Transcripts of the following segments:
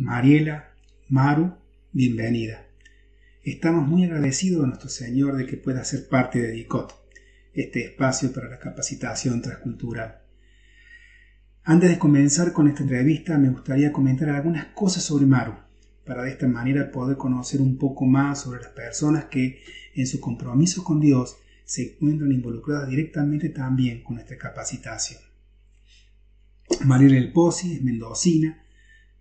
Mariela, Maru, bienvenida. Estamos muy agradecidos a nuestro Señor de que pueda ser parte de DICOT, este espacio para la capacitación transcultural. Antes de comenzar con esta entrevista, me gustaría comentar algunas cosas sobre Maru, para de esta manera poder conocer un poco más sobre las personas que, en su compromiso con Dios, se encuentran involucradas directamente también con esta capacitación. Mariela El Pozzi es mendocina,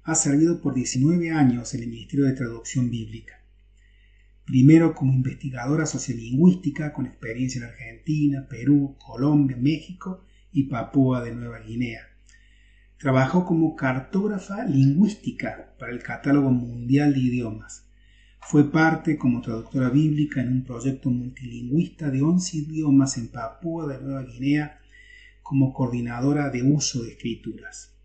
ha servido por 19 años en el Ministerio de Traducción Bíblica. Primero como investigadora sociolingüística con experiencia en Argentina, Perú, Colombia, México y Papúa de Nueva Guinea. Trabajó como cartógrafa lingüística para el Catálogo Mundial de Idiomas. Fue parte como traductora bíblica en un proyecto multilingüista de 11 idiomas en Papúa de Nueva Guinea como coordinadora de uso de escrituras.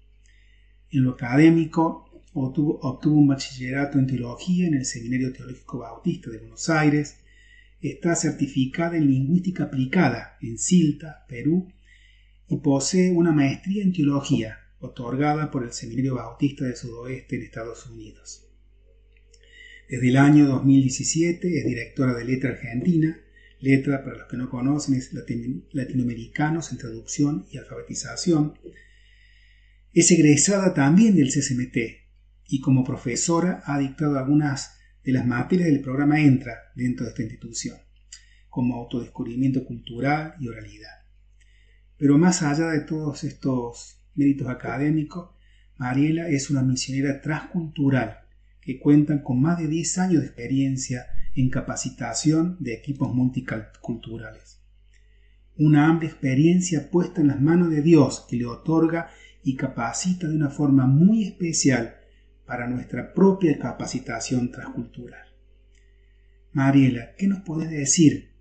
En lo académico, obtuvo, un bachillerato en teología en el Seminario Teológico Bautista de Buenos Aires. Está certificada en lingüística aplicada en Silta, Perú, y posee una maestría en teología otorgada por el Seminario Bautista del Sudoeste en Estados Unidos. Desde el año 2017 es directora de Letra Argentina. Letra, para los que no conocen, es Latinoamericanos en Traducción y Alfabetización. Es egresada también del CCMT y como profesora ha dictado algunas de las materias del programa Entra dentro de esta institución, como autodescubrimiento cultural y oralidad. Pero más allá de todos estos méritos académicos, Mariela es una misionera transcultural que cuenta con más de 10 años de experiencia en capacitación de equipos multiculturales. Una amplia experiencia puesta en las manos de Dios que le otorga y capacita de una forma muy especial para nuestra propia capacitación transcultural. Mariela, ¿qué nos puedes decir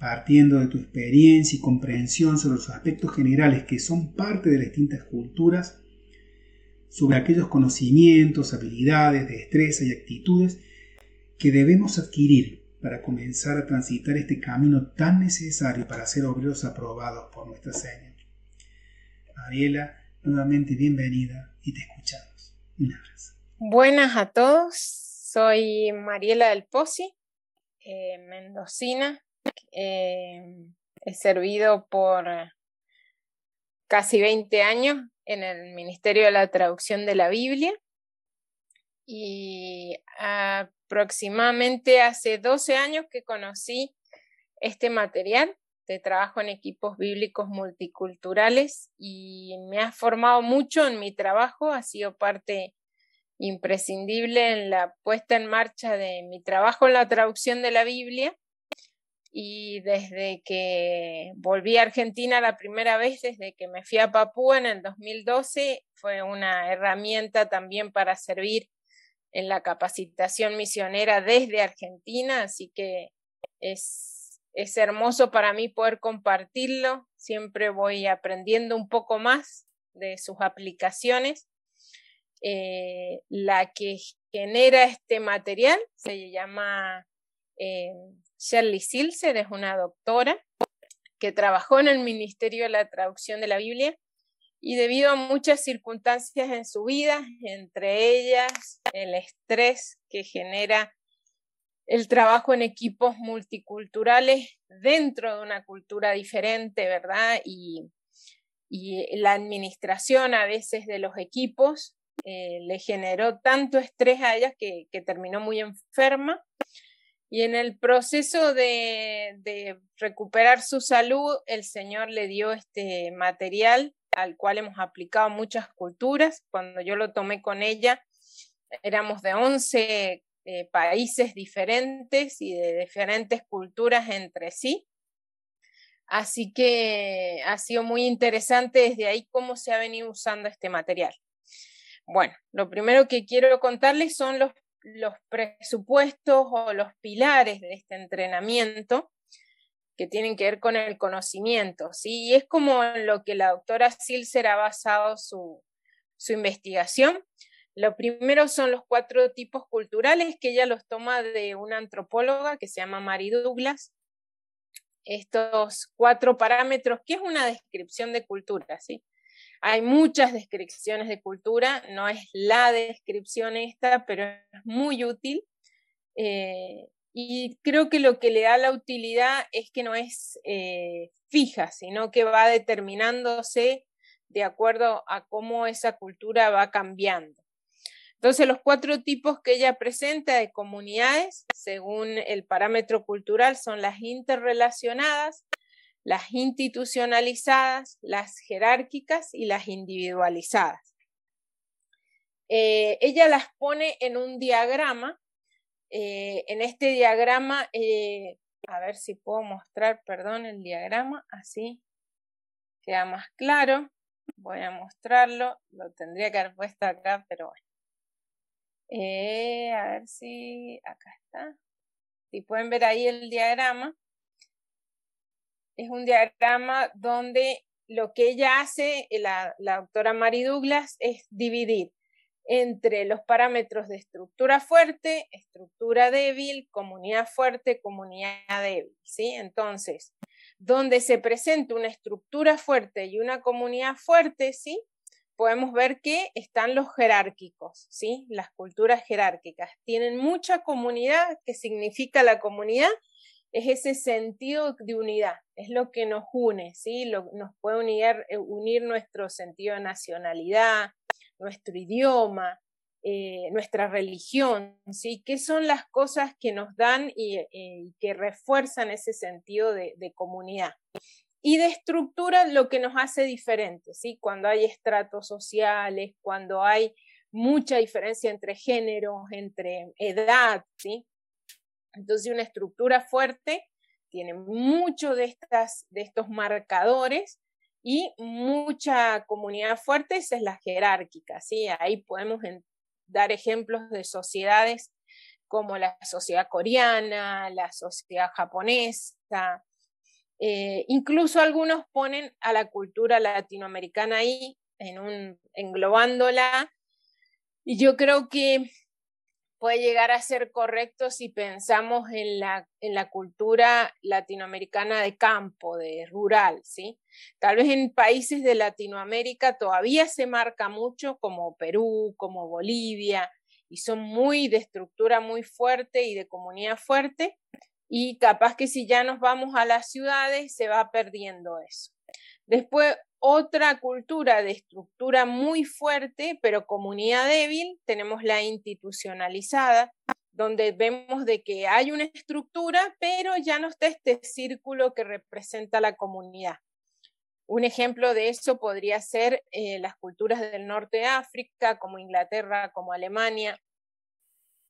partiendo de tu experiencia y comprensión sobre los aspectos generales que son parte de las distintas culturas, sobre aquellos conocimientos, habilidades, destrezas y actitudes que debemos adquirir para comenzar a transitar este camino tan necesario para ser obreros aprobados por nuestra Señor. Mariela, nuevamente bienvenida y te escuchamos. Un abrazo. Buenas a todos, soy Mariela del Pozzi, eh, mendocina, Em, he servido por casi 20 años en el Ministerio de la Traducción de la Biblia y aproximadamente hace 12 años que conocí este material de trabajo en equipos bíblicos multiculturales y me ha formado mucho en mi trabajo, ha sido parte imprescindible en la puesta en marcha de mi trabajo en la traducción de la Biblia. Y desde que volví a Argentina la primera vez, desde que me fui a Papúa en el 2012, fue una herramienta también para servir en la capacitación misionera desde Argentina, así que es, es hermoso para mí poder compartirlo, siempre voy aprendiendo un poco más de sus aplicaciones. Eh, la que genera este material se llama eh, Shirley Silser es una doctora que trabajó en el Ministerio de la Traducción de la Biblia y debido a muchas circunstancias en su vida, entre ellas el estrés que genera el trabajo en equipos multiculturales dentro de una cultura diferente, ¿verdad? Y, la administración a veces de los equipos eh, le generó tanto estrés a ella que terminó muy enferma y en el proceso de, recuperar su salud, el Señor le dio este material al cual hemos aplicado muchas culturas. Cuando yo lo tomé con ella, éramos de 11 eh, países diferentes y de diferentes culturas entre sí. Así que ha sido muy interesante desde ahí cómo se ha venido usando este material. Bueno, lo primero que quiero contarles son los los presupuestos o los pilares de este entrenamiento que tienen que ver con el conocimiento, ¿sí? Y es como lo que la doctora Silser ha basado su, su investigación. Lo primero son los cuatro tipos culturales que ella los toma de una antropóloga que se llama Mary Douglas. Estos cuatro parámetros, que es una descripción de cultura, ¿sí? Hay muchas descripciones de cultura, no es la descripción esta, pero es muy útil. Eh, y creo que lo que le da la utilidad es que no es eh, fija, sino que va determinándose de acuerdo a cómo esa cultura va cambiando. Entonces, los cuatro tipos que ella presenta de comunidades, según el parámetro cultural, son las interrelacionadas, las institucionalizadas, las jerárquicas y las individualizadas. Eh, ella las pone en un diagrama eh, en este diagrama, eh, a ver si puedo mostrar, perdón, el diagrama, así queda más claro. Voy a mostrarlo, lo tendría que haber puesto acá, pero bueno. Eh, a ver si acá está. Si pueden ver ahí el diagrama. Es un diagrama donde lo que ella hace, la, la doctora Mary Douglas, es dividir entre los parámetros de estructura fuerte, estructura débil, comunidad fuerte, comunidad débil, ¿sí? Entonces, donde se presenta una estructura fuerte y una comunidad fuerte, ¿sí? Podemos ver que están los jerárquicos, ¿sí? Las culturas jerárquicas tienen mucha comunidad, ¿qué significa la comunidad? Es ese sentido de unidad, es lo que nos une, ¿sí? nos puede unir, eh, unir nuestro sentido de nacionalidad, nuestro idioma, eh, nuestra religión, ¿sí? ¿Qué son las cosas que nos dan y, eh, que refuerzan ese sentido de, comunidad? Y de estructura lo que nos hace diferentes, ¿sí? Cuando hay estratos sociales, cuando hay mucha diferencia entre géneros, entre edad, ¿sí? Entonces una estructura fuerte tiene mucho de, de estos marcadores y mucha comunidad fuerte, esa es la jerárquica, ¿sí? Ahí podemos dar ejemplos de sociedades como la sociedad coreana, la sociedad japonesa, eh, incluso algunos ponen a la cultura latinoamericana ahí, en un, englobándola, y yo creo que puede llegar a ser correcto si pensamos en la, en la cultura latinoamericana de campo, de rural, ¿sí? Tal vez en países de Latinoamérica todavía se marca mucho, como Perú, como Bolivia, y son muy de estructura muy fuerte y de comunidad fuerte, y capaz que si ya nos vamos a las ciudades se va perdiendo eso. Después, otra cultura de estructura muy fuerte, pero comunidad débil, tenemos la institucionalizada, donde vemos de que hay una estructura, pero ya no está este círculo que representa la comunidad. Un ejemplo de eso podría ser eh, las culturas del norte de África, como Inglaterra, como Alemania,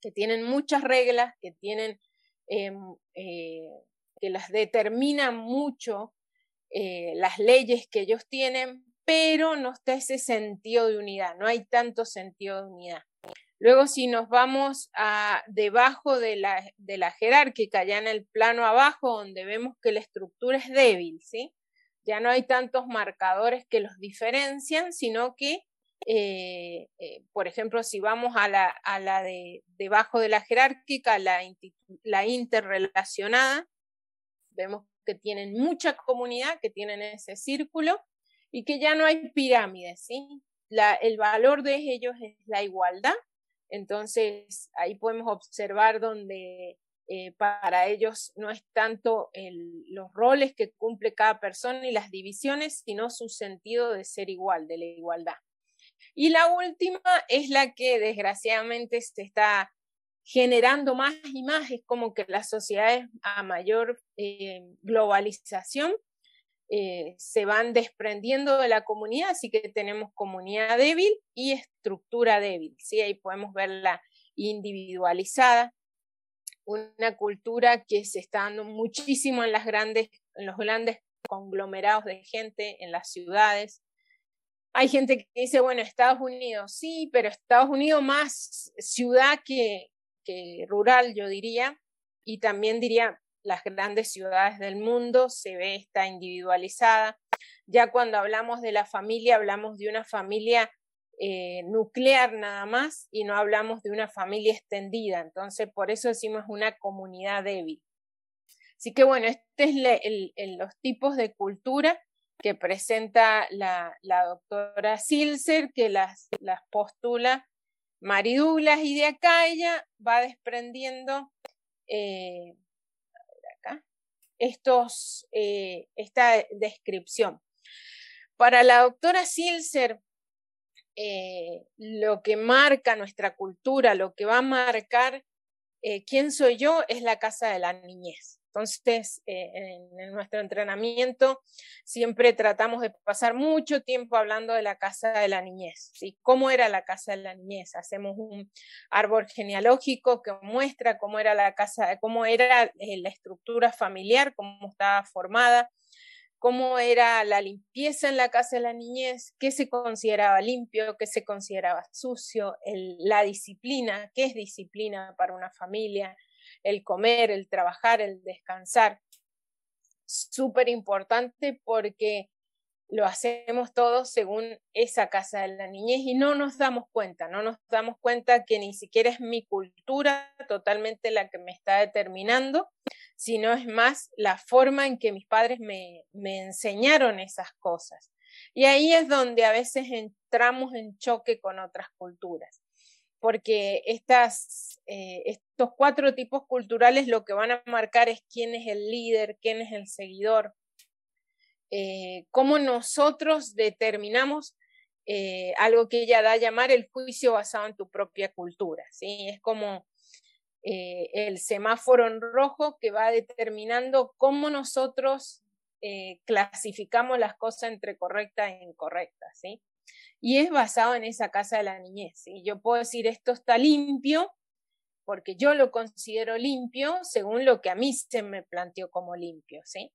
que tienen muchas reglas, que tienen, em, eh, que las determinan mucho eh, las leyes que ellos tienen, pero no está ese sentido de unidad, no hay tanto sentido de unidad. Luego, si nos vamos a debajo de la, de la jerárquica, ya en el plano abajo, donde vemos que la estructura es débil, ¿sí? Ya no hay tantos marcadores que los diferencian, sino que, eh, eh, por ejemplo, si vamos a la, de debajo de la jerárquica, la, la interrelacionada, vemos que tienen mucha comunidad, que tienen ese círculo y que ya no hay pirámides, el valor de ellos es la igualdad. Entonces, ahí podemos observar donde eh, para ellos no es tanto los roles que cumple cada persona y las divisiones, sino su sentido de ser igual, de la igualdad. Y la última es la que desgraciadamente se está generando más y más, es como que las sociedades a mayor eh, globalización eh, se van desprendiendo de la comunidad, así que tenemos comunidad débil y estructura débil, ¿sí? Ahí podemos verla individualizada, una cultura que se está dando muchísimo en, las grandes, en los grandes conglomerados de gente, en las ciudades. Hay gente que dice, bueno, Estados Unidos, sí, pero Estados Unidos más ciudad que, rural, yo diría, y también diría las grandes ciudades del mundo se ve esta individualizada. Ya cuando hablamos de la familia, hablamos de una familia eh, nuclear nada más y no hablamos de una familia extendida. Entonces, por eso decimos una comunidad débil. Así que bueno, este es el, los tipos de cultura que presenta la, doctora Silser, que las, las postula Mari Douglas, y de acá ella va desprendiendo eh, estos, eh, esta descripción. Para la doctora Silser, eh, lo que marca nuestra cultura, lo que va a marcar quién soy yo, es la casa de la niñez. Entonces, eh, en, nuestro entrenamiento siempre tratamos de pasar mucho tiempo hablando de la casa de la niñez, ¿sí? ¿Cómo era la casa de la niñez? Hacemos un árbol genealógico que muestra cómo era la casa, cómo era eh, la estructura familiar, cómo estaba formada, cómo era la limpieza en la casa de la niñez, qué se consideraba limpio, qué se consideraba sucio, la disciplina, qué es disciplina para una familia, el comer, el trabajar, el descansar. Súper importante porque lo hacemos todos según esa casa de la niñez y no nos damos cuenta, no nos damos cuenta que ni siquiera es mi cultura totalmente la que me está determinando, sino es más la forma en que mis padres me, me enseñaron esas cosas. Y ahí es donde a veces entramos en choque con otras culturas porque estas, eh, estos cuatro tipos culturales lo que van a marcar es quién es el líder, quién es el seguidor, eh, cómo nosotros determinamos eh, algo que ella da a llamar el juicio basado en tu propia cultura. ¿sí? Es como el semáforo en rojo que va determinando cómo nosotros clasificamos las cosas entre correcta e incorrecta. ¿sí? Y es basado en esa casa de la niñez. Y Yo puedo decir esto está limpio porque yo lo considero limpio según lo que a mí se me planteó como limpio, ¿sí?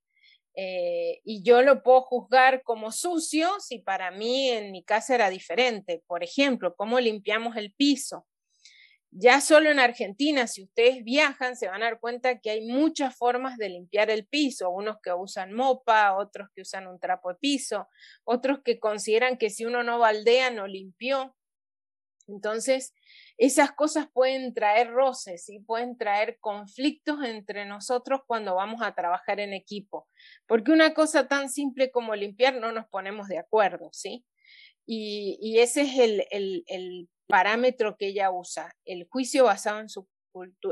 Eh, y yo lo puedo juzgar como sucio si para mí en mi casa era diferente. Por ejemplo, cómo limpiamos el piso. Ya solo en Argentina, si ustedes viajan, se van a dar cuenta que hay muchas formas de limpiar el piso, unos que usan mopa, otros que usan un trapo de piso, otros que consideran que si uno no baldea, no limpió. Entonces, esas cosas pueden traer roces y pueden traer conflictos entre nosotros cuando vamos a trabajar en equipo, porque una cosa tan simple como limpiar no nos ponemos de acuerdo, ¿sí? Y, ese es el, el parámetro que ella usa, el juicio basado en su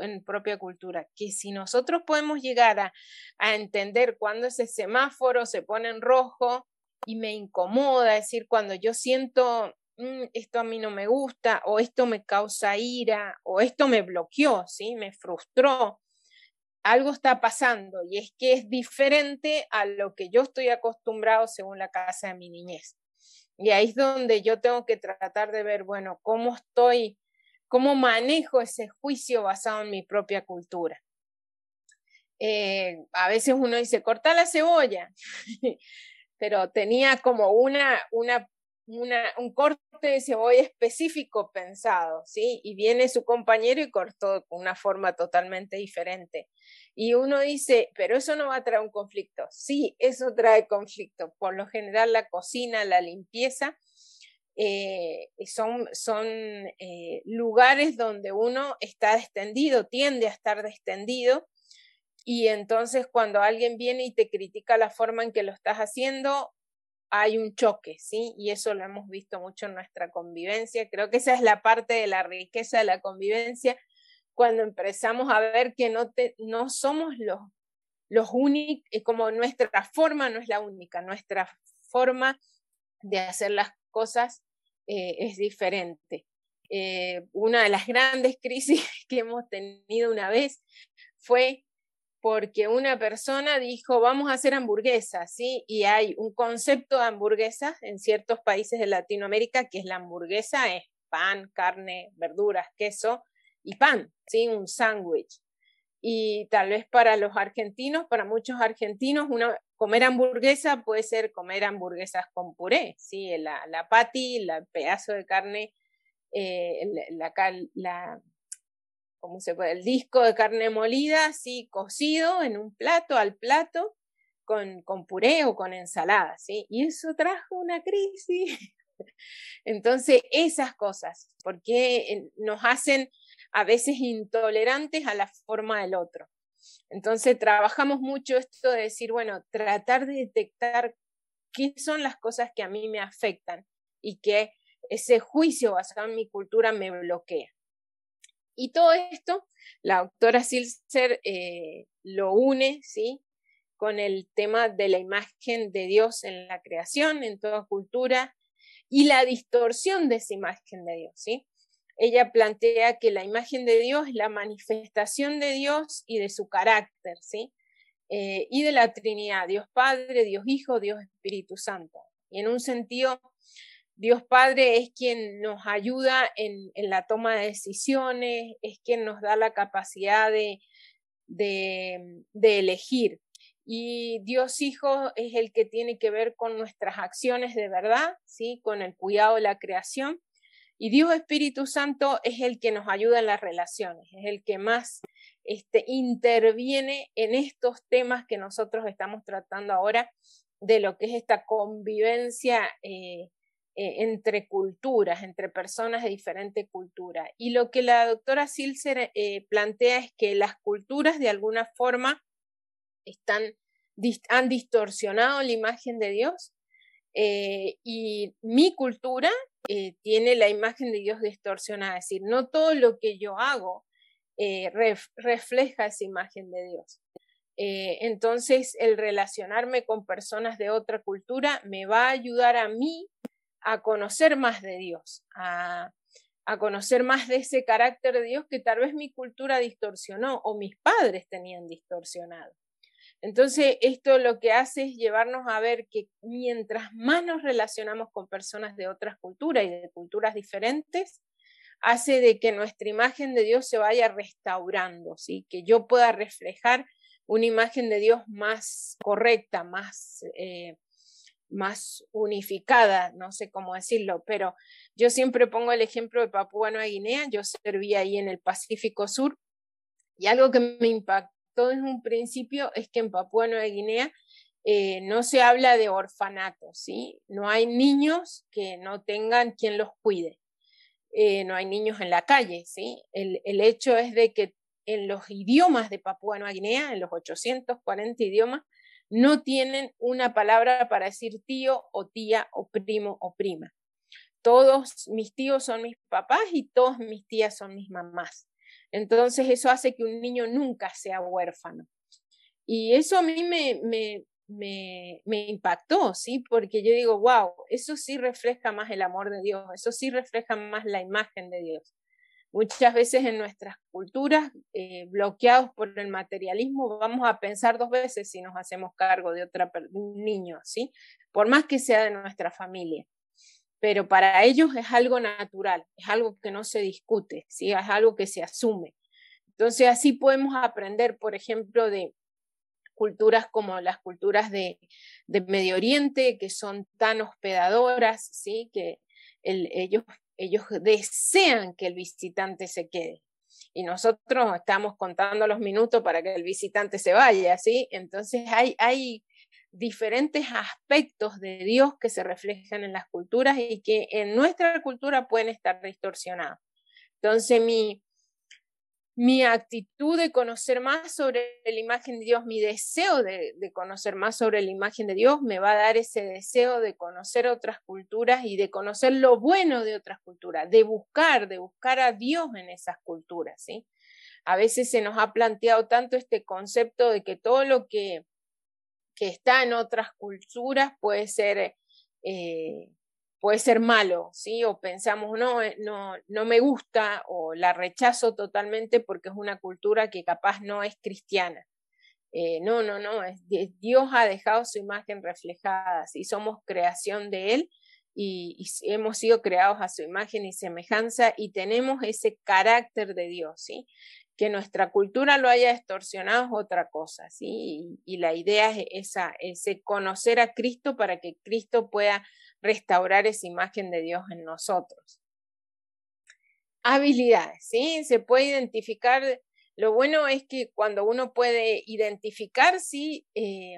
en propia cultura, que si nosotros podemos llegar a, a entender cuando ese semáforo se pone en rojo y me incomoda, es decir, cuando yo siento mm, esto a mí no me gusta, o esto me causa ira, o esto me bloqueó, ¿sí? me frustró, algo está pasando y es que es diferente a lo que yo estoy acostumbrado según la casa de mi niñez. Y ahí es donde yo tengo que tratar de ver, bueno, cómo estoy, cómo manejo ese juicio basado en mi propia cultura. Eh, a veces uno dice, corta la cebolla, pero tenía como una, una un corte de cebolla específico pensado, ¿sí? Y viene su compañero y cortó con una forma totalmente diferente. Y uno dice, pero eso no va a traer un conflicto. Sí, eso trae conflicto. Por lo general la cocina, la limpieza, eh, son, son eh, lugares donde uno está extendido, tiende a estar extendido. Y entonces cuando alguien viene y te critica la forma en que lo estás haciendo, hay un choque, ¿sí? Y eso lo hemos visto mucho en nuestra convivencia. Creo que esa es la parte de la riqueza de la convivencia, cuando empezamos a ver que no, te, no somos los, los únicos, como nuestra forma no es la única, nuestra forma de hacer las cosas eh, es diferente. Eh, una de las grandes crisis que hemos tenido una vez fue porque una persona dijo, vamos a hacer hamburguesas, ¿sí? Y hay un concepto de hamburguesa en ciertos países de Latinoamérica, que es la hamburguesa, es pan, carne, verduras, queso y pan, ¿sí? Un sándwich. Y tal vez para los argentinos, para muchos argentinos, comer hamburguesa puede ser comer hamburguesas con puré, ¿sí? La, la patty, el pedazo de carne, eh, la, la ¿cómo se puede? El disco de carne molida, así cocido en un plato, al plato, con, con puré o con ensalada. Y eso trajo una crisis. Entonces, esas cosas, porque nos hacen a veces intolerantes a la forma del otro. Entonces, trabajamos mucho esto de decir, bueno, tratar de detectar qué son las cosas que a mí me afectan y que ese juicio basado en mi cultura me bloquea. Y todo esto, la doctora Silser eh, lo une, ¿sí? Con el tema de la imagen de Dios en la creación, en toda cultura, y la distorsión de esa imagen de Dios, ¿sí? Ella plantea que la imagen de Dios es la manifestación de Dios y de su carácter, ¿sí? Eh, y de la Trinidad, Dios Padre, Dios Hijo, Dios Espíritu Santo. Y en un sentido, Dios Padre es quien nos ayuda en, la toma de decisiones, es quien nos da la capacidad de, de, elegir. Y Dios Hijo es el que tiene que ver con nuestras acciones de verdad, ¿sí? con el cuidado de la creación. Y Dios Espíritu Santo es el que nos ayuda en las relaciones, es el que más este, interviene en estos temas que nosotros estamos tratando ahora de lo que es esta convivencia eh, eh, entre culturas, entre personas de diferente cultura. Y lo que la doctora Silser eh, plantea es que las culturas de alguna forma están, han distorsionado la imagen de Dios eh, y mi cultura tiene la imagen de Dios distorsionada, es decir, no todo lo que yo hago refleja esa imagen de Dios. entonces, el relacionarme con personas de otra cultura me va a ayudar a mí a conocer más de Dios, a, conocer más de ese carácter de Dios que tal vez mi cultura distorsionó o mis padres tenían distorsionado. Entonces, esto lo que hace es llevarnos a ver que mientras más nos relacionamos con personas de otras culturas y de culturas diferentes, hace de que nuestra imagen de Dios se vaya restaurando, ¿sí? que yo pueda reflejar una imagen de Dios más correcta, más eh, más unificada, no sé cómo decirlo, pero yo siempre pongo el ejemplo de Papúa Nueva Guinea, yo serví ahí en el Pacífico Sur y algo que me impactó en un principio es que en Papúa Nueva Guinea eh, no se habla de orfanato, ¿sí? No hay niños que no tengan quien los cuide, eh, no hay niños en la calle, ¿sí? El, el hecho es de que en los idiomas de Papúa Nueva Guinea, en los 840 idiomas, no tienen una palabra para decir tío o tía o primo o prima. Todos mis tíos son mis papás y todas mis tías son mis mamás. Entonces eso hace que un niño nunca sea huérfano. Y eso a mí me, me, me, me, impactó, ¿sí? Porque yo digo, wow, eso sí refleja más el amor de Dios, eso sí refleja más la imagen de Dios. Muchas veces en nuestras culturas, eh, bloqueados por el materialismo, vamos a pensar dos veces si nos hacemos cargo de, otra, niño, ¿sí? Por más que sea de nuestra familia. Pero para ellos es algo natural, es algo que no se discute, ¿sí? Es algo que se asume. Entonces así podemos aprender, por ejemplo, de culturas como las culturas de, de Medio Oriente, que son tan hospedadoras, ¿sí? que el, ellos ellos desean que el visitante se quede. Y nosotros estamos contando los minutos para que el visitante se vaya, ¿sí? Entonces hay, hay diferentes aspectos de Dios que se reflejan en las culturas y que en nuestra cultura pueden estar distorsionados. Entonces mi, mi actitud de conocer más sobre la imagen de Dios, mi deseo de, conocer más sobre la imagen de Dios, me va a dar ese deseo de conocer otras culturas y de conocer lo bueno de otras culturas, de buscar, de buscar a Dios en esas culturas, ¿sí? A veces se nos ha planteado tanto este concepto de que todo lo que, que está en otras culturas puede ser eh, puede ser malo, ¿sí? O pensamos, no, eh, no, no me gusta o la rechazo totalmente porque es una cultura que capaz no es cristiana. Eh, no, no, no, Dios ha dejado su imagen reflejada, y somos creación de Él y, hemos sido creados a su imagen y semejanza y tenemos ese carácter de Dios, ¿sí? Que nuestra cultura lo haya distorsionado es otra cosa, ¿sí? Y, y la idea es esa, ese conocer a Cristo para que Cristo pueda restaurar esa imagen de Dios en nosotros. Habilidades, ¿sí? Se puede identificar, lo bueno es que cuando uno puede identificar, sí, eh,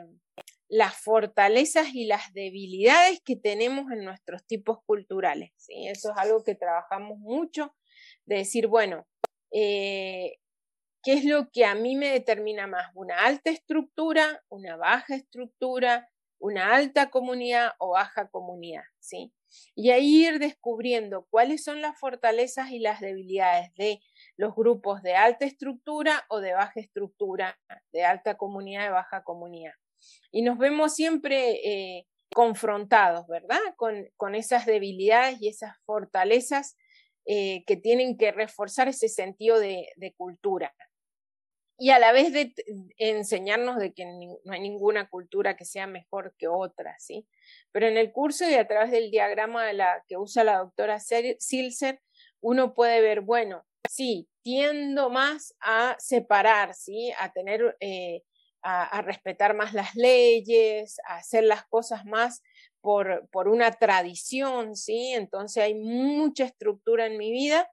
las fortalezas y las debilidades que tenemos en nuestros tipos culturales, ¿sí? Eso es algo que trabajamos mucho, de decir, bueno, eh, ¿qué es lo que a mí me determina más? ¿Una alta estructura, una baja estructura, una alta comunidad o baja comunidad, ¿sí? Y ahí ir descubriendo cuáles son las fortalezas y las debilidades de los grupos de alta estructura o de baja estructura, de alta comunidad y baja comunidad. Y nos vemos siempre eh, confrontados, ¿verdad? Con, con, esas debilidades y esas fortalezas eh, que tienen que reforzar ese sentido de, de cultura y a la vez de enseñarnos de que no hay ninguna cultura que sea mejor que otra, ¿sí? Pero en el curso y a través del diagrama de la, que usa la doctora Silser, uno puede ver, bueno, sí, tiendo más a separar, ¿sí? A tener, eh, a, respetar más las leyes, a hacer las cosas más por, por una tradición, ¿sí? Entonces hay mucha estructura en mi vida.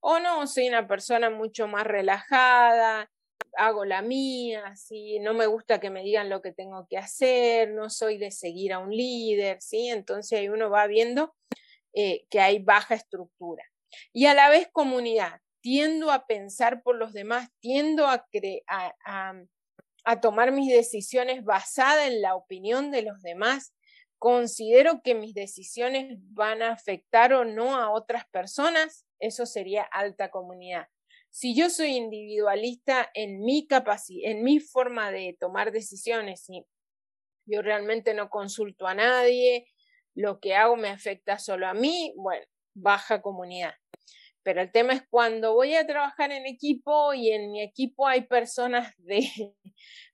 O no, soy una persona mucho más relajada, hago la mía, ¿sí? no me gusta que me digan lo que tengo que hacer, no soy de seguir a un líder, ¿sí? entonces ahí uno va viendo eh, que hay baja estructura. Y a la vez comunidad, tiendo a pensar por los demás, tiendo a, a, a tomar mis decisiones basadas en la opinión de los demás, considero que mis decisiones van a afectar o no a otras personas, eso sería alta comunidad. Si yo soy individualista en mi capacidad, en mi forma de tomar decisiones, y yo realmente no consulto a nadie, lo que hago me afecta solo a mí, bueno, baja comunidad. Pero el tema es cuando voy a trabajar en equipo y en mi equipo hay personas de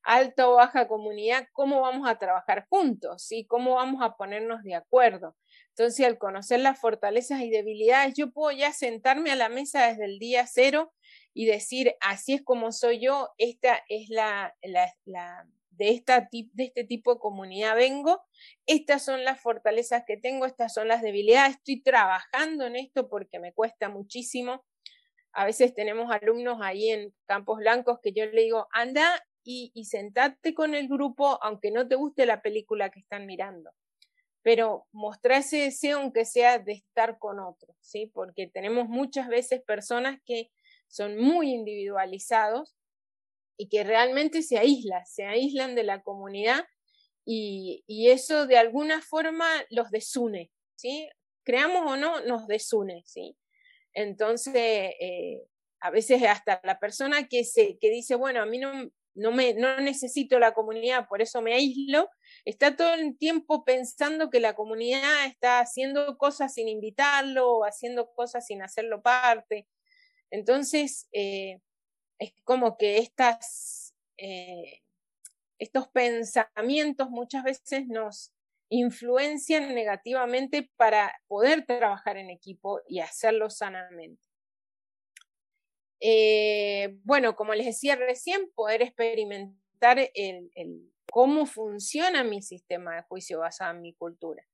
alta o baja comunidad, ¿cómo vamos a trabajar juntos? ¿Sí? ¿Cómo vamos a ponernos de acuerdo? Entonces, al conocer las fortalezas y debilidades, yo puedo ya sentarme a la mesa desde el día cero y decir, así es como soy yo, esta es la, la, de, esta, de este tipo de comunidad vengo, estas son las fortalezas que tengo, estas son las debilidades, estoy trabajando en esto porque me cuesta muchísimo. A veces tenemos alumnos ahí en Campos Blancos que yo le digo, anda y, y sentate con el grupo, aunque no te guste la película que están mirando pero mostrar ese deseo aunque sea de estar con otros, ¿sí? Porque tenemos muchas veces personas que son muy individualizados y que realmente se aíslan, se aíslan de la comunidad y, eso de alguna forma los desune, ¿sí? Creamos o no, nos desune, ¿sí? Entonces, eh, a veces hasta la persona que, se, que dice, bueno, a mí no, no, me, no necesito la comunidad, por eso me aíslo, está todo el tiempo pensando que la comunidad está haciendo cosas sin invitarlo o haciendo cosas sin hacerlo parte. Entonces, eh, es como que estas, eh, estos pensamientos muchas veces nos influencian negativamente para poder trabajar en equipo y hacerlo sanamente. Eh, bueno, como les decía recién, poder experimentar el, cómo funciona mi sistema de juicio basado en mi cultura.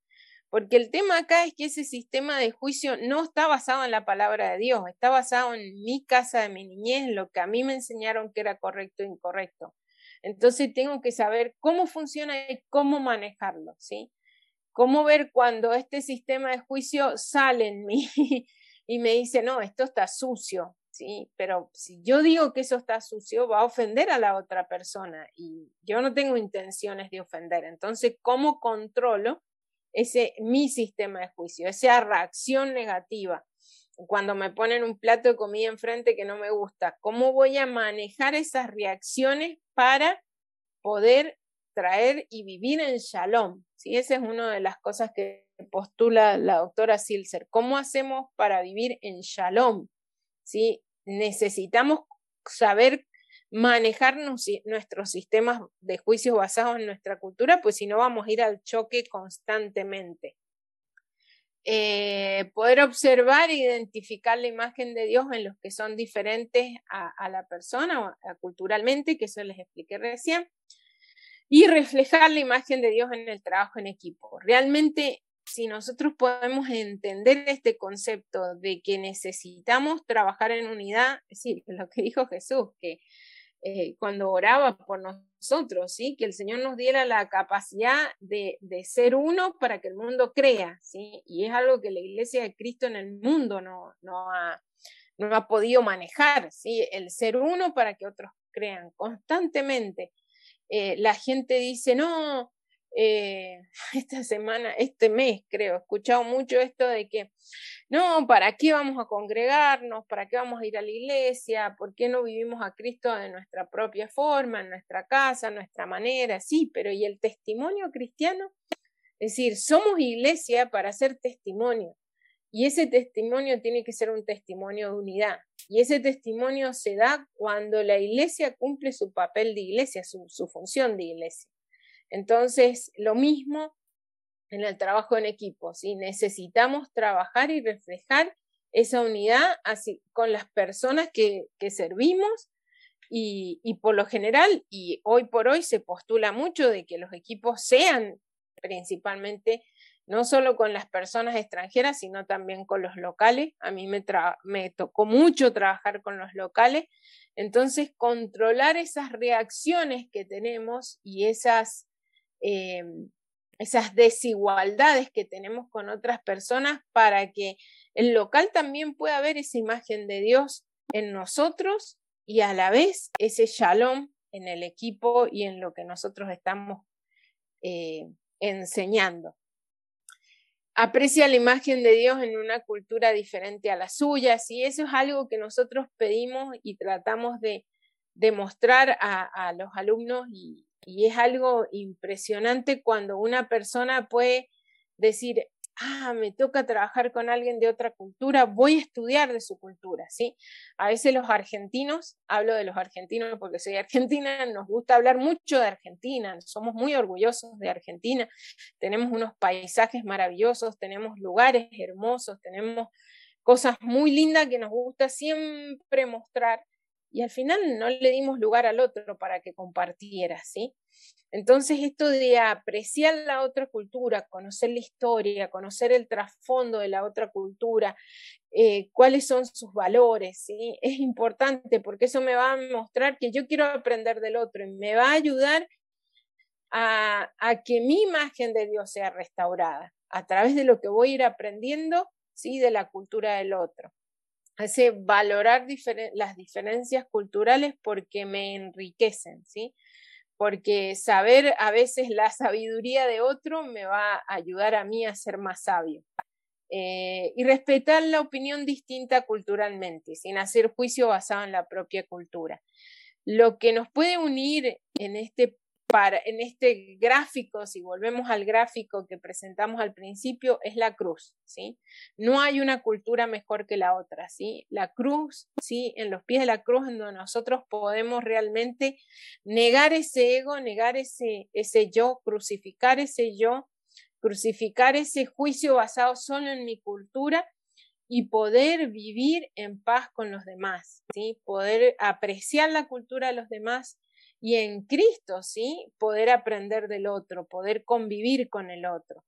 Porque el tema acá es que ese sistema de juicio no está basado en la palabra de Dios, está basado en mi casa de mi niñez, lo que a mí me enseñaron que era correcto e incorrecto. Entonces tengo que saber cómo funciona y cómo manejarlo, ¿sí? Cómo ver cuando este sistema de juicio sale en mí y me dice, no, esto está sucio, ¿sí? Pero si yo digo que eso está sucio, va a ofender a la otra persona y yo no tengo intenciones de ofender. Entonces, ¿cómo controlo? Ese mi sistema de juicio, esa reacción negativa. Cuando me ponen un plato de comida enfrente que no me gusta, ¿cómo voy a manejar esas reacciones para poder traer y vivir en shalom? ¿Sí? Esa es una de las cosas que postula la doctora Silser. ¿Cómo hacemos para vivir en shalom? ¿Sí? Necesitamos saber manejar nuestros sistemas de juicios basados en nuestra cultura, pues si no vamos a ir al choque constantemente. Eh, poder observar e identificar la imagen de Dios en los que son diferentes a, la persona culturalmente, que eso les expliqué recién, y reflejar la imagen de Dios en el trabajo en equipo. Realmente, si nosotros podemos entender este concepto de que necesitamos trabajar en unidad, es decir, lo que dijo Jesús, que eh, cuando oraba por nosotros, ¿sí? que el Señor nos diera la capacidad de, ser uno para que el mundo crea, ¿sí? y es algo que la iglesia de Cristo en el mundo no, no, ha, no ha podido manejar, ¿sí? el ser uno para que otros crean constantemente. Eh, la gente dice, no, eh, esta semana, este mes creo, he escuchado mucho esto de que, no, ¿para qué vamos a congregarnos? ¿Para qué vamos a ir a la iglesia? ¿Por qué no vivimos a Cristo de nuestra propia forma, en nuestra casa, en nuestra manera? Sí, pero ¿y el testimonio cristiano? Es decir, somos iglesia para hacer testimonio. Y ese testimonio tiene que ser un testimonio de unidad. Y ese testimonio se da cuando la iglesia cumple su papel de iglesia, su, su función de iglesia. Entonces, lo mismo en el trabajo en equipo, ¿sí? necesitamos trabajar y reflejar esa unidad así, con las personas que, que servimos y, y, por lo general, y hoy por hoy se postula mucho de que los equipos sean principalmente no solo con las personas extranjeras, sino también con los locales. A mí me, me tocó mucho trabajar con los locales. Entonces, controlar esas reacciones que tenemos y esas Em, esas desigualdades que tenemos con otras personas para que el local también pueda ver esa imagen de Dios en nosotros y a la vez ese shalom en el equipo y en lo que nosotros estamos eh, enseñando. Aprecia la imagen de Dios en una cultura diferente a la suya, y eso es algo que nosotros pedimos y tratamos de demostrar a los alumnos y, y es algo impresionante cuando una persona puede decir, ah, me toca trabajar con alguien de otra cultura, voy a estudiar de su cultura, ¿sí? A veces los argentinos, hablo de los argentinos porque soy argentina, nos gusta hablar mucho de Argentina, somos muy orgullosos de Argentina, tenemos unos paisajes maravillosos, tenemos lugares hermosos, tenemos cosas muy lindas que nos gusta siempre mostrar y al final no le dimos lugar al otro para que compartiera, ¿sí? Entonces esto de apreciar la otra cultura, conocer la historia, conocer el trasfondo de la otra cultura, eh, cuáles son sus valores, ¿sí? Es importante porque eso me va a mostrar que yo quiero aprender del otro y me va a ayudar a, a que mi imagen de Dios sea restaurada a través de lo que voy a ir aprendiendo, ¿sí? De la cultura del otro hace valorar las diferencias culturales porque me enriquecen, ¿sí? Porque saber a veces la sabiduría de otro me va a ayudar a mí a ser más sabio. Eh, y respetar la opinión distinta culturalmente, sin hacer juicio basado en la propia cultura. Lo que nos puede unir en este en este gráfico, si volvemos al gráfico que presentamos al principio, es la cruz, ¿sí? No hay una cultura mejor que la otra, ¿sí? La cruz, ¿sí? En los pies de la cruz, en donde nosotros podemos realmente negar ese ego, negar ese, ese yo, crucificar ese yo, crucificar ese juicio basado solo en mi cultura y poder vivir en paz con los demás, ¿sí? Poder apreciar la cultura de los demás y en Cristo, ¿sí? Poder aprender del otro, poder convivir con el otro.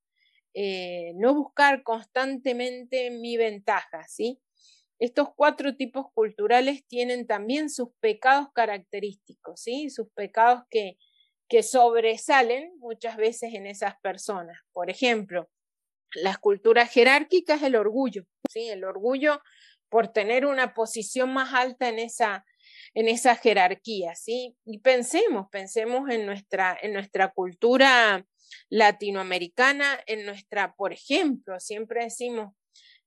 Eh, no buscar constantemente mi ventaja, ¿sí? Estos cuatro tipos culturales tienen también sus pecados característicos, ¿sí? Sus pecados que, que sobresalen muchas veces en esas personas. Por ejemplo, las culturas jerárquicas, el orgullo, ¿sí? El orgullo por tener una posición más alta en esa, en esa jerarquía, ¿sí? Y pensemos, pensemos en nuestra, en nuestra cultura latinoamericana, en nuestra, por ejemplo, siempre decimos,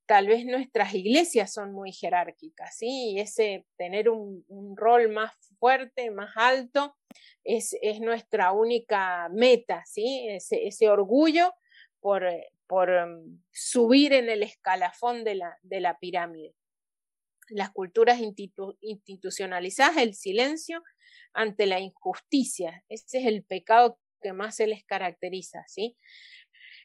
tal vez nuestras iglesias son muy jerárquicas, ¿sí? Y ese tener un, rol más fuerte, más alto, es, es nuestra única meta, ¿sí? Ese, orgullo por, por um, subir en el escalafón de la, de la pirámide las culturas institucionalizadas, el silencio ante la injusticia. Ese es el pecado que más se les caracteriza, ¿sí?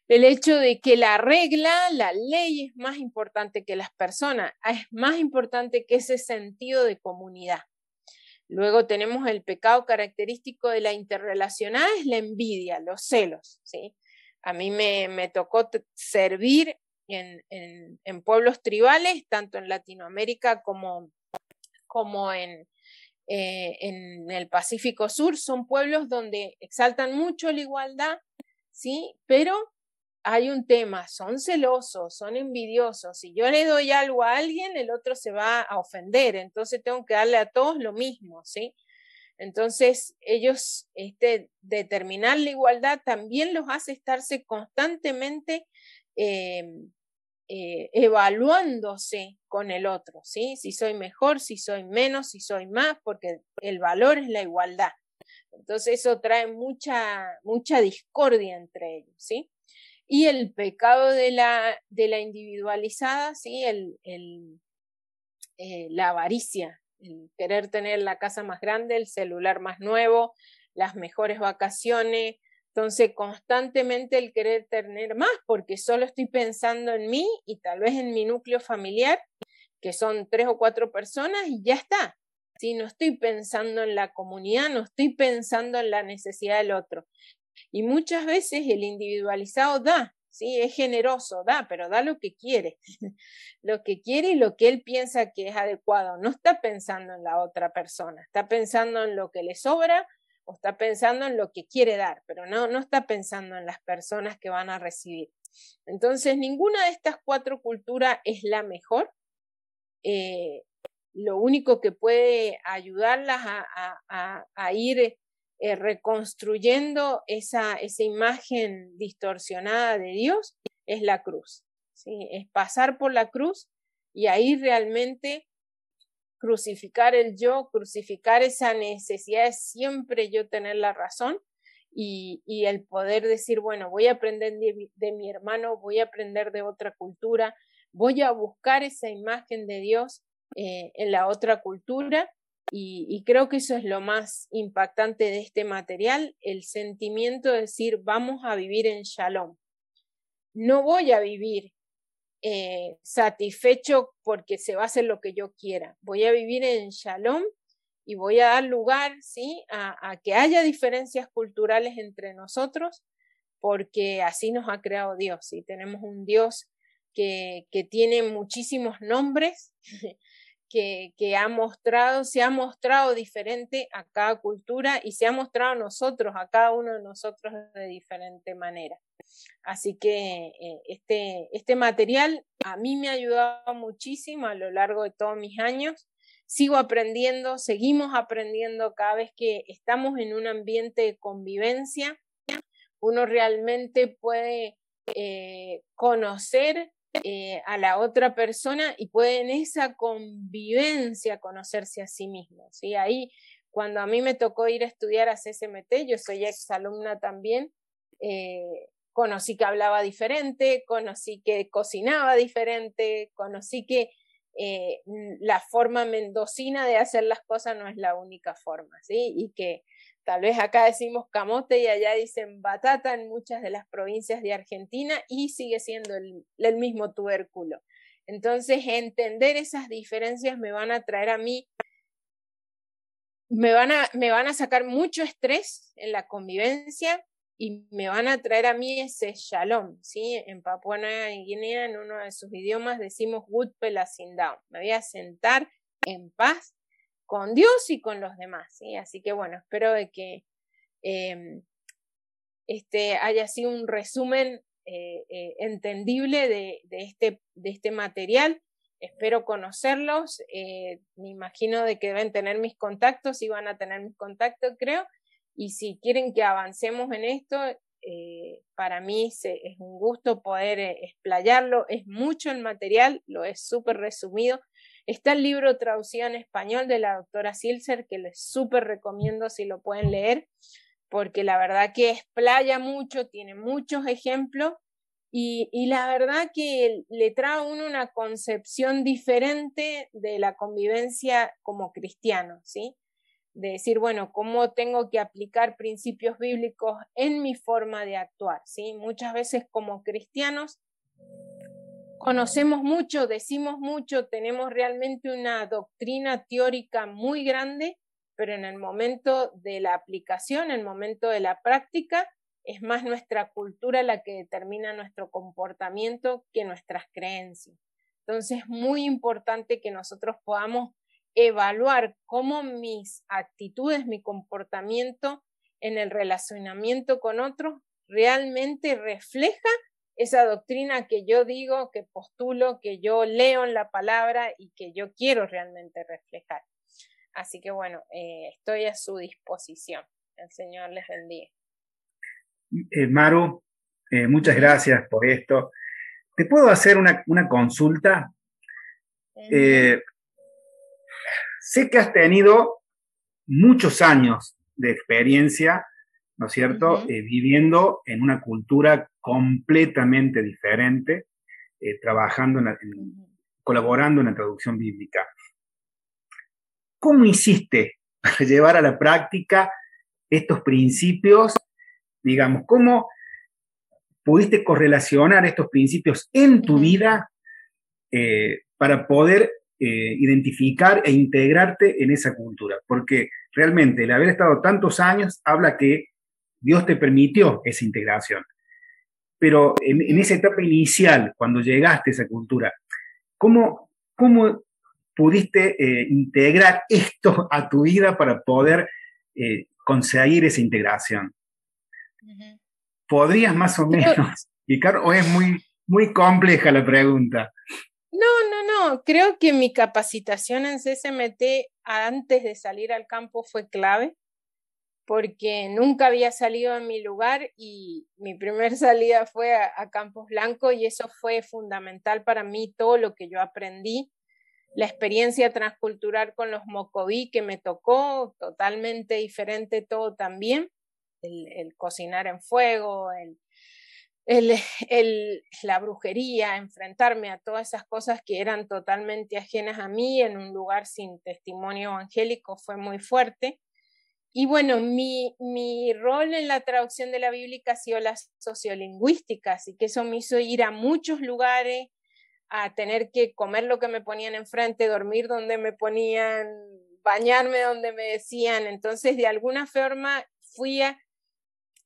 El hecho de que la regla, la ley es más importante que las personas, es más importante que ese sentido de comunidad. Luego tenemos el pecado característico de la interrelacionada, es la envidia, los celos, ¿sí? A mí me, me tocó servir en, pueblos tribales, tanto en Latinoamérica como, como en, eh, en el Pacífico Sur, son pueblos donde exaltan mucho la igualdad, ¿sí? Pero hay un tema, son celosos, son envidiosos. Si yo le doy algo a alguien, el otro se va a ofender, entonces tengo que darle a todos lo mismo, ¿sí? Entonces, ellos, este, determinar la igualdad también los hace estarse constantemente em, eh, evaluándose con el otro, ¿sí? Si soy mejor, si soy menos, si soy más, porque el valor es la igualdad. Entonces eso trae mucha, mucha discordia entre ellos, ¿sí? Y el pecado de la, de la individualizada, ¿sí? El, el, eh, la avaricia, el querer tener la casa más grande, el celular más nuevo, las mejores vacaciones. Entonces, constantemente el querer tener más, porque solo estoy pensando en mí y tal vez en mi núcleo familiar, que son tres o cuatro personas y ya está. Si No estoy pensando en la comunidad, no estoy pensando en la necesidad del otro. Y muchas veces el individualizado da, ¿sí? Es generoso, da, pero da lo que quiere, lo que quiere y lo que él piensa que es adecuado. No está pensando en la otra persona, está pensando en lo que le sobra o está pensando en lo que quiere dar, pero no, no está pensando en las personas que van a recibir. Entonces, ninguna de estas cuatro culturas es la mejor. Eh, lo único que puede ayudarlas a ir eh, reconstruyendo esa, esa imagen distorsionada de Dios es la cruz. Es pasar por la cruz y ahí realmente crucificar el yo, crucificar esa necesidad de siempre yo tener la razón y, y el poder decir, bueno, voy a aprender de, mi hermano, voy a aprender de otra cultura, voy a buscar esa imagen de Dios eh, en la otra cultura y, creo que eso es lo más impactante de este material, el sentimiento de decir, vamos a vivir en shalom. No voy a vivir eh, satisfecho porque se va a hacer lo que yo quiera. Voy a vivir en shalom y voy a dar lugar ¿sí? a, que haya diferencias culturales entre nosotros, porque así nos ha creado Dios. y Tenemos un Dios que, que tiene muchísimos nombres que, ha mostrado, se ha mostrado diferente a cada cultura y se ha mostrado a nosotros, a cada uno de nosotros de diferente manera. Así que eh, este, este material a mí me ha ayudado muchísimo a lo largo de todos mis años. Sigo aprendiendo, seguimos aprendiendo cada vez que estamos en un ambiente de convivencia. Uno realmente puede eh, conocer eh, a la otra persona y puede en esa convivencia conocerse a sí mismo. ¿sí? Ahí, cuando a mí me tocó ir a estudiar a CSMT, yo soy exalumna también, eh, conocí que hablaba diferente, conocí que cocinaba diferente, conocí que eh, la forma mendocina de hacer las cosas no es la única forma, ¿sí? Y que Tal vez acá decimos camote y allá dicen batata en muchas de las provincias de Argentina y sigue siendo el, mismo tubérculo. Entonces, entender esas diferencias me van a traer a mí, me van a, me van a sacar mucho estrés en la convivencia y me van a traer a mí ese shalom, ¿sí? En Papua Nueva Guinea, en uno de sus idiomas, decimos good down. Me voy a sentar en paz con Dios y con los demás. ¿sí? Así que bueno, espero de que em, este haya sido un resumen eh, eh, entendible de, este, de este material. Espero conocerlos. Eh, me imagino de que deben tener mis contactos y van a tener mis contactos, creo. Y si quieren que avancemos en esto, para mí es un gusto poder explayarlo. Es mucho el material, lo es súper resumido Está el libro traducido en español de la doctora Silser, que les súper recomiendo si lo pueden leer, porque la verdad que explaya mucho, tiene muchos ejemplos y, la verdad que le trae a uno una concepción diferente de la convivencia como cristiano, ¿sí? De decir, bueno, cómo tengo que aplicar principios bíblicos en mi forma de actuar, ¿sí? Muchas veces como cristianos conocemos mucho, decimos mucho, tenemos realmente una doctrina teórica muy grande, pero en el momento de la aplicación, en el momento de la práctica, es más nuestra cultura la que determina nuestro comportamiento que nuestras creencias. Entonces es muy importante que nosotros podamos evaluar cómo mis actitudes, mi comportamiento en el relacionamiento con otros realmente refleja esa doctrina que yo digo, que postulo, que yo leo en la palabra y que yo quiero realmente reflejar. Así que bueno, eh, estoy a su disposición. El Señor les bendiga. Eh, Maru, eh, muchas gracias por esto. ¿Te puedo hacer una, consulta? sé que has tenido muchos años de experiencia, ¿no es cierto?, viviendo en una cultura completamente diferente, trabajando, colaborando en la traducción bíblica. ¿Cómo hiciste para llevar a la práctica estos principios? Digamos, ¿cómo pudiste correlacionar estos principios en tu vida eh, para poder eh, identificar e integrarte en esa cultura? Porque realmente el haber estado tantos años habla que Dios te permitió esa integración. Pero en, esa etapa inicial, cuando llegaste a esa cultura, ¿cómo, cómo pudiste eh, integrar esto a tu vida para poder eh, conseguir esa integración? ¿Podrías más o menos explicar o es muy, muy compleja la pregunta? No, no, no. Creo que mi capacitación en CSMT antes de salir al campo fue clave porque nunca había salido en mi lugar y mi primer salida fue a, a Campos Blanco y eso fue fundamental para mí, todo lo que yo aprendí la experiencia transcultural con los mocoví que me tocó, totalmente diferente todo también, el, cocinar en fuego, el, el, la brujería, enfrentarme a todas esas cosas que eran totalmente ajenas a mí en un lugar sin testimonio evangélico fue muy fuerte. Y bueno, mi, mi rol en la traducción de la Biblia ha sido la sociolingüística, así que eso me hizo ir a muchos lugares, a tener que comer lo que me ponían enfrente, dormir donde me ponían, bañarme donde me decían. Entonces, de alguna forma, fui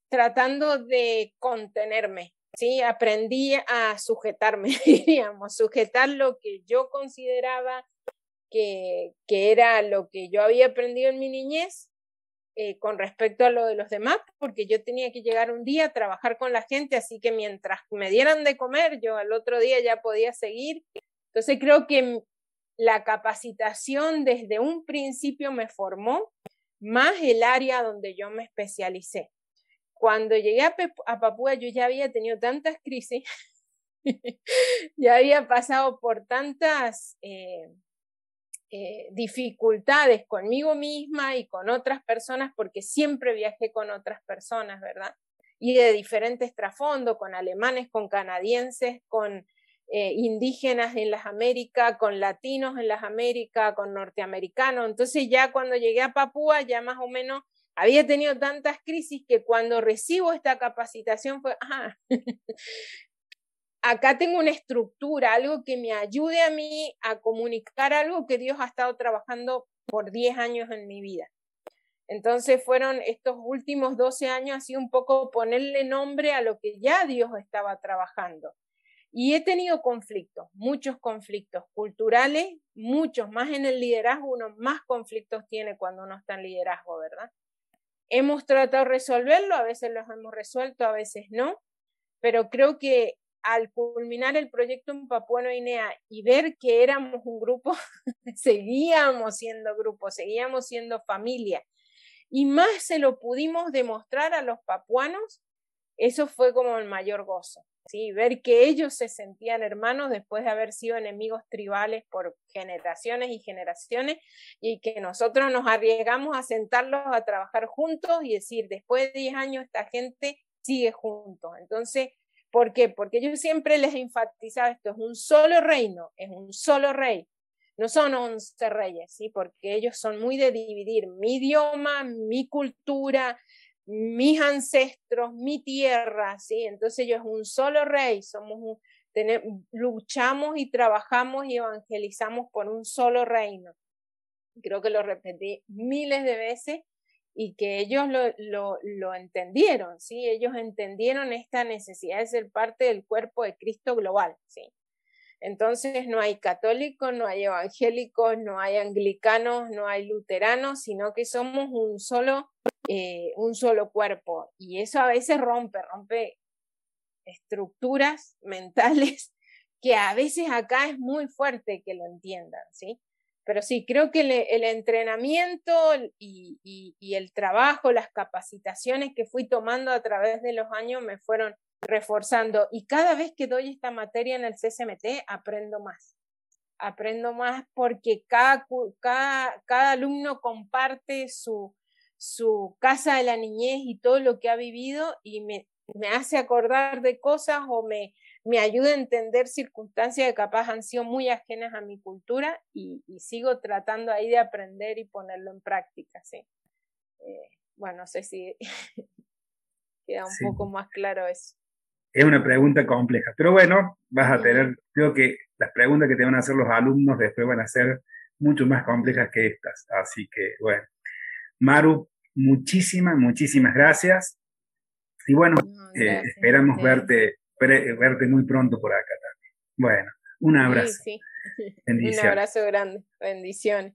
tratando de contenerme, ¿sí? Aprendí a sujetarme, diríamos, sujetar lo que yo consideraba que, que era lo que yo había aprendido en mi niñez eh, con respecto a lo de los demás, porque yo tenía que llegar un día a trabajar con la gente, así que mientras me dieran de comer, yo al otro día ya podía seguir. Entonces creo que la capacitación desde un principio me formó más el área donde yo me especialicé. Cuando llegué a, Papúa yo ya había tenido tantas crisis, ya había pasado por tantas... Eh, eh, dificultades conmigo misma y con otras personas, porque siempre viajé con otras personas, ¿verdad? Y de diferentes trasfondos, con alemanes, con canadienses, con eh, indígenas en las Américas, con latinos en las Américas, con norteamericanos. Entonces ya cuando llegué a Papúa, ya más o menos había tenido tantas crisis que cuando recibo esta capacitación fue, ah, acá tengo una estructura, algo que me ayude a mí a comunicar algo que Dios ha estado trabajando por 10 años en mi vida. Entonces fueron estos últimos 12 años así un poco ponerle nombre a lo que ya Dios estaba trabajando. Y he tenido conflictos, muchos conflictos culturales, muchos más en el liderazgo, uno más conflictos tiene cuando uno está en liderazgo, ¿verdad? Hemos tratado de resolverlo, a veces los hemos resuelto, a veces no, pero creo que al culminar el proyecto en Papua Nueva Guinea y ver que éramos un grupo, seguíamos siendo grupo, seguíamos siendo familia. Y más se lo pudimos demostrar a los papuanos, eso fue como el mayor gozo. ¿sí? Ver que ellos se sentían hermanos después de haber sido enemigos tribales por generaciones y generaciones y que nosotros nos arriesgamos a sentarlos a trabajar juntos y decir, después de 10 años esta gente sigue juntos. Entonces, ¿Por qué? Porque yo siempre les he esto, es un solo reino, es un solo rey. No son once reyes, ¿sí? Porque ellos son muy de dividir mi idioma, mi cultura, mis ancestros, mi tierra, ¿sí? Entonces ellos es un solo rey, somos luchamos y trabajamos y evangelizamos por un solo reino. Creo que lo repetí miles de veces y que ellos lo, lo, entendieron, ¿sí? Ellos entendieron esta necesidad de ser parte del cuerpo de Cristo global, ¿sí? Entonces no hay católicos, no hay evangélicos, no hay anglicanos, no hay luteranos, sino que somos un solo, eh, un solo cuerpo. Y eso a veces rompe, rompe estructuras mentales que a veces acá es muy fuerte que lo entiendan, ¿sí? Pero sí, creo que el, entrenamiento y, el trabajo, las capacitaciones que fui tomando a través de los años me fueron reforzando y cada vez que doy esta materia en el CSMT aprendo más. Aprendo más porque cada, cada, cada alumno comparte su, su casa de la niñez y todo lo que ha vivido y me, me hace acordar de cosas o me, me ayuda a entender circunstancias que capaz han sido muy ajenas a mi cultura y, sigo tratando ahí de aprender y ponerlo en práctica, sí. Eh, bueno, no sé si queda un poco más claro eso. Es una pregunta compleja, pero bueno, vas a tener, creo que las preguntas que te van a hacer los alumnos después van a ser mucho más complejas que estas. Así que, bueno, Maru, muchísimas, muchísimas gracias. Y bueno, eh, esperamos verte verte muy pronto por acá también. Bueno, un abrazo. Un abrazo grande. Bendiciones.